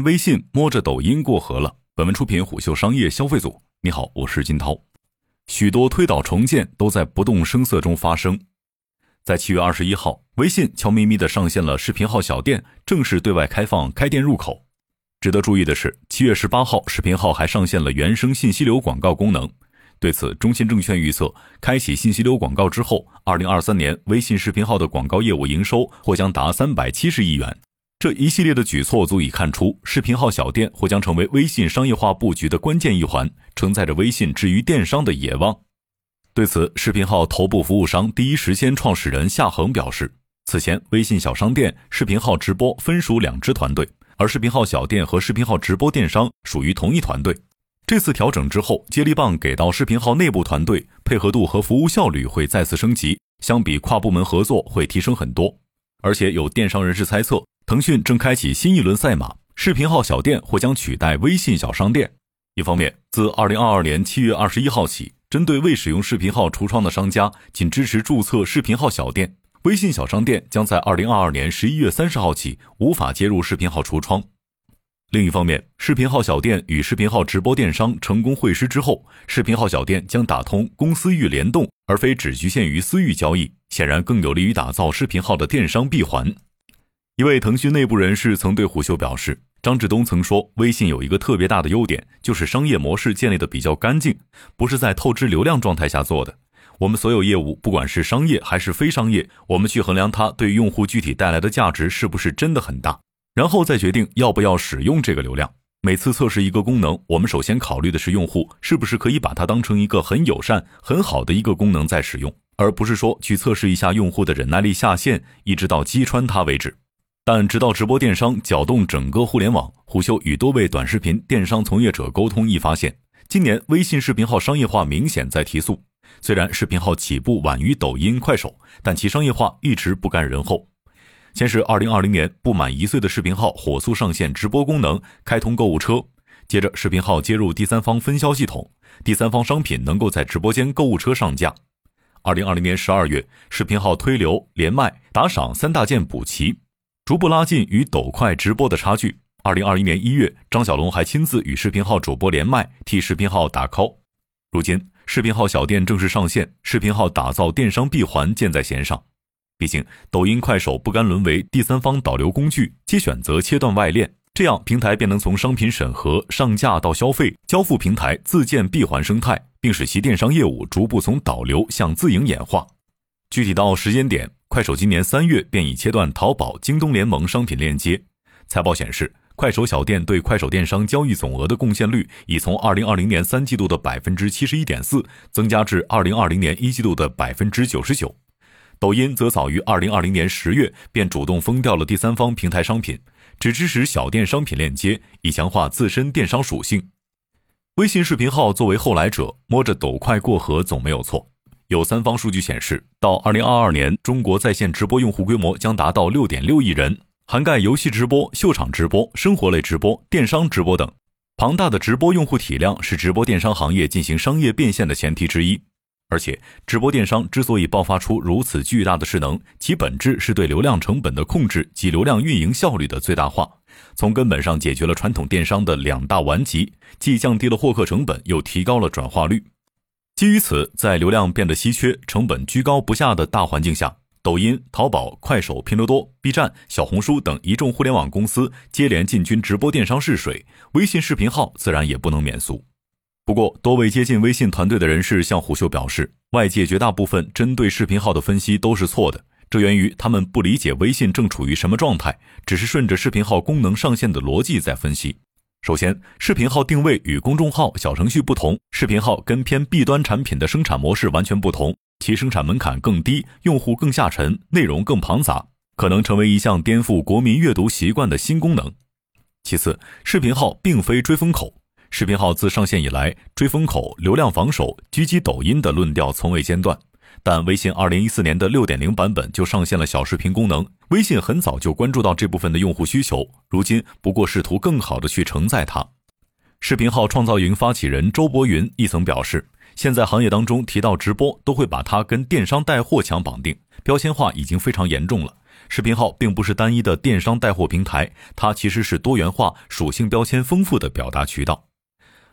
微信摸着抖音过河了。本文出品虎嗅商业消费组。你好，我是金涛。许多推倒重建都在不动声色中发生。在七月二十一号，微信悄咪咪的上线了视频号小店，正式对外开放开店入口。值得注意的是，七月十八号，视频号还上线了原生信息流广告功能。对此，中信证券预测，开启信息流广告之后，二零二三年微信视频号的广告业务营收或将达三百七十亿元。这一系列的举措足以看出，视频号小店或将成为微信商业化布局的关键一环，承载着微信至于电商的野望。对此，视频号头部服务商第一时间创始人夏恒表示，此前微信小商店、视频号直播分属两支团队，而视频号小店和视频号直播电商属于同一团队。这次调整之后，接力棒给到视频号内部团队，配合度和服务效率会再次升级，相比跨部门合作会提升很多。而且有电商人士猜测，腾讯正开启新一轮赛马，视频号小店或将取代微信小商店。一方面，自二零二二年七月二十一号起，针对未使用视频号橱窗的商家，仅支持注册视频号小店；微信小商店将在二零二二年十一月三十号起无法接入视频号橱窗。另一方面，视频号小店与视频号直播电商成功会师之后，视频号小店将打通公私域联动，而非只局限于私域交易，显然更有利于打造视频号的电商闭环。一位腾讯内部人士曾对虎嗅表示，张志东曾说，微信有一个特别大的优点，就是商业模式建立的比较干净，不是在透支流量状态下做的。我们所有业务，不管是商业还是非商业，我们去衡量它对用户具体带来的价值是不是真的很大。然后再决定要不要使用这个流量。每次测试一个功能，我们首先考虑的是用户是不是可以把它当成一个很友善、很好的一个功能在使用，而不是说去测试一下用户的忍耐力下限，一直到击穿它为止。但直到直播电商搅动整个互联网，虎嗅与多位短视频电商从业者沟通，亦发现，今年微信视频号商业化明显在提速。虽然视频号起步晚于抖音、快手，但其商业化一直不甘人后。先是二零二零年不满一岁的视频号火速上线直播功能，开通购物车。接着，视频号接入第三方分销系统，第三方商品能够在直播间购物车上架。二零二零年十二月，视频号推流、连麦、打赏三大件补齐，逐步拉近与抖快直播的差距。二零二一年一月，张小龙还亲自与视频号主播连麦，替视频号打 call。如今，视频号小店正式上线，视频号打造电商闭环箭在弦上。毕竟，抖音、快手不甘沦为第三方导流工具，皆选择切断外链，这样平台便能从商品审核、上架到消费、交付平台自建闭环生态，并使其电商业务逐步从导流向自营演化。具体到时间点，快手今年三月便已切断淘宝、京东联盟商品链接。财报显示，快手小店对快手电商交易总额的贡献率已从二零二零年三季度的百分之七十一点四增加至二零二零年一季度的百分之九十九。抖音则早于二零二零年十月便主动封掉了第三方平台商品，只支持小店商品链接，以强化自身电商属性。微信视频号作为后来者，摸着抖快过河总没有错。有三方数据显示，到二零二二年，中国在线直播用户规模将达到六点六亿人，涵盖游戏直播、秀场直播、生活类直播、电商直播等。庞大的直播用户体量是直播电商行业进行商业变现的前提之一。而且，直播电商之所以爆发出如此巨大的势能，其本质是对流量成本的控制及流量运营效率的最大化，从根本上解决了传统电商的两大顽疾，既降低了获客成本，又提高了转化率。基于此，在流量变得稀缺、成本居高不下的大环境下，抖音、淘宝、快手、拼多多、B 站、小红书等一众互联网公司接连进军直播电商试水，微信视频号自然也不能免俗。不过，多位接近微信团队的人士向虎嗅表示，外界绝大部分针对视频号的分析都是错的，这源于他们不理解微信正处于什么状态，只是顺着视频号功能上线的逻辑在分析。首先，视频号定位与公众号、小程序不同，视频号跟偏 B 端产品的生产模式完全不同，其生产门槛更低，用户更下沉，内容更庞杂，可能成为一项颠覆国民阅读习惯的新功能。其次，视频号并非追风口。视频号自上线以来，追风口、流量防守、狙击抖音的论调从未间断。但微信二零一四年的六点零版本就上线了小视频功能，微信很早就关注到这部分的用户需求，如今不过试图更好的去承载它。视频号创造营发起人周博云亦曾表示，现在行业当中提到直播，都会把它跟电商带货强绑定，标签化已经非常严重了。视频号并不是单一的电商带货平台，它其实是多元化、属性标签丰富的表达渠道。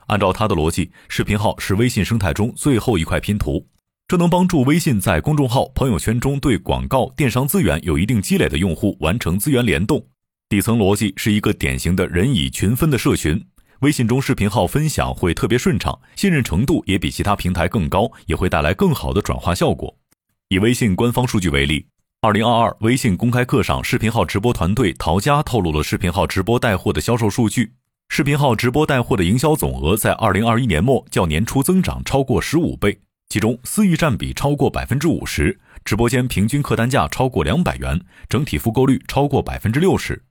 按照它的逻辑，视频号是微信生态中最后一块拼图，这能帮助微信在公众号、朋友圈中对广告、电商资源有一定积累的用户完成资源联动。底层逻辑是一个典型的人以群分的社群，微信中视频号分享会特别顺畅，信任程度也比其他平台更高，也会带来更好的转化效果。以微信官方数据为例，二零二二微信公开课上，视频号直播团队陶佳透露了视频号直播带货的销售数据。视频号直播带货的营销总额在二零二一年末较年初增长超过十五倍，其中私域占比超过百分之五十，直播间平均客单价超过两百元，整体复购率超过百分之六十。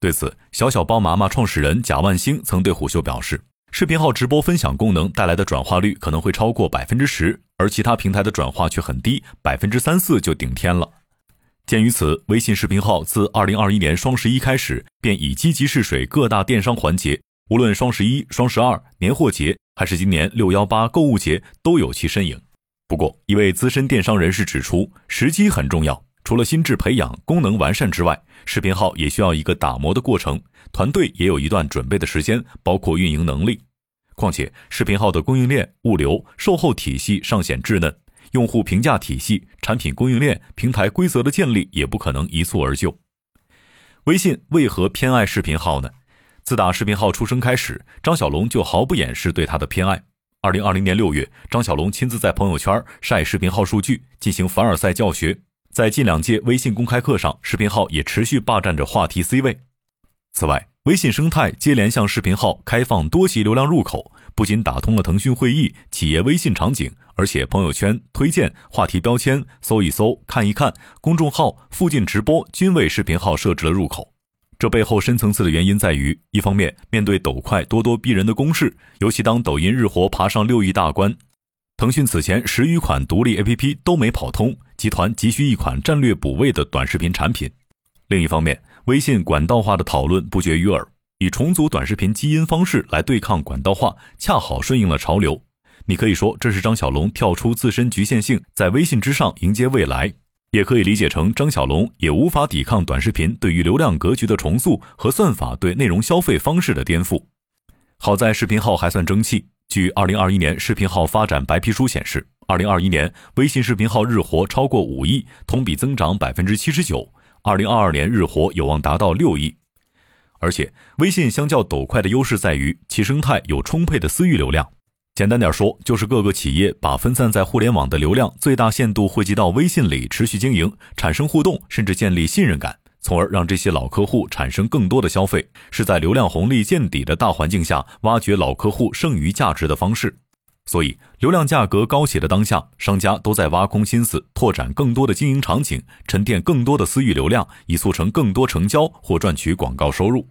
对此，小小包麻麻创始人贾万兴曾对虎嗅表示，视频号直播分享功能带来的转化率可能会超过百分之十，而其他平台的转化却很低，百分之三四就顶天了。鉴于此，微信视频号自二零二一年双十一开始便已积极试水各大电商环节，无论双十一、双十二、年货节，还是今年六幺八购物节，都有其身影。不过，一位资深电商人士指出，时机很重要，除了心智培养、功能完善之外，视频号也需要一个打磨的过程，团队也有一段准备的时间，包括运营能力。况且，视频号的供应链、物流、售后体系尚显稚嫩。用户评价体系、产品供应链、平台规则的建立也不可能一蹴而就。微信为何偏爱视频号呢？自打视频号出生开始，张小龙就毫不掩饰对它的偏爱。二零二零年六月，张小龙亲自在朋友圈晒视频号数据，进行凡尔赛教学。在近两届微信公开课上，视频号也持续霸占着话题 C 位。此外，微信生态接连向视频号开放多级流量入口，不仅打通了腾讯会议、企业微信场景，而且朋友圈、推荐、话题标签、搜一搜、看一看、公众号、附近直播均为视频号设置了入口。这背后深层次的原因在于，一方面，面对抖快、咄咄逼人的攻势，尤其当抖音日活爬上六亿大关，腾讯此前十余款独立 APP 都没跑通，集团急需一款战略补位的短视频产品。另一方面，微信管道化的讨论不绝于耳，以重组短视频基因方式来对抗管道化，恰好顺应了潮流。你可以说这是张小龙跳出自身局限性，在微信之上迎接未来；也可以理解成张小龙也无法抵抗短视频对于流量格局的重塑和算法对内容消费方式的颠覆。好在视频号还算争气。据二零二一年视频号发展白皮书显示，二零二一年微信视频号日活超过五亿，同比增长百分之七十九。二零二二年日活有望达到六亿，而且微信相较抖快的优势在于其生态有充沛的私域流量。简单点说，就是各个企业把分散在互联网的流量最大限度汇集到微信里，持续经营，产生互动，甚至建立信任感，从而让这些老客户产生更多的消费，是在流量红利见底的大环境下挖掘老客户剩余价值的方式。所以，流量价格高企的当下，商家都在挖空心思拓展更多的经营场景，沉淀更多的私域流量，以促成更多成交或赚取广告收入。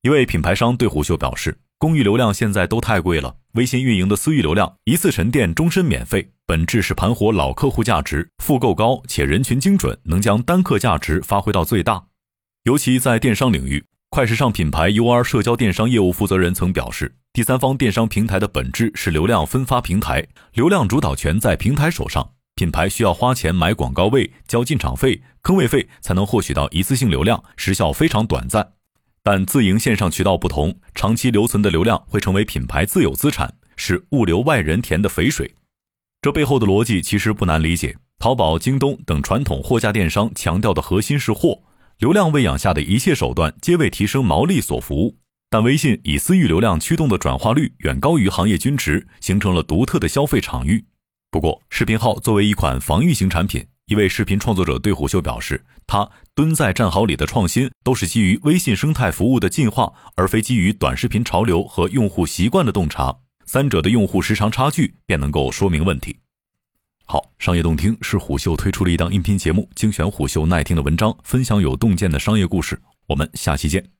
一位品牌商对虎嗅表示：“公域流量现在都太贵了，微信运营的私域流量一次沉淀，终身免费，本质是盘活老客户价值，复购高且人群精准，能将单客价值发挥到最大。尤其在电商领域，快时尚品牌 UR 社交电商业务负责人曾表示。”第三方电商平台的本质是流量分发平台，流量主导权在平台手上，品牌需要花钱买广告位、交进场费、坑位费，才能获取到一次性流量，时效非常短暂。但自营线上渠道不同，长期留存的流量会成为品牌自有资产，是物流外人田的肥水。这背后的逻辑其实不难理解，淘宝、京东等传统货架电商强调的核心是货，流量喂养下的一切手段皆为提升毛利所服务。但微信以私域流量驱动的转化率远高于行业均值，形成了独特的消费场域。不过，视频号作为一款防御型产品，一位视频创作者对虎嗅表示，他蹲在战壕里的创新都是基于微信生态服务的进化，而非基于短视频潮流和用户习惯的洞察。三者的用户时长差距便能够说明问题。好，商业洞听是虎嗅推出的一档音频节目，精选虎嗅耐听的文章，分享有洞见的商业故事。我们下期见。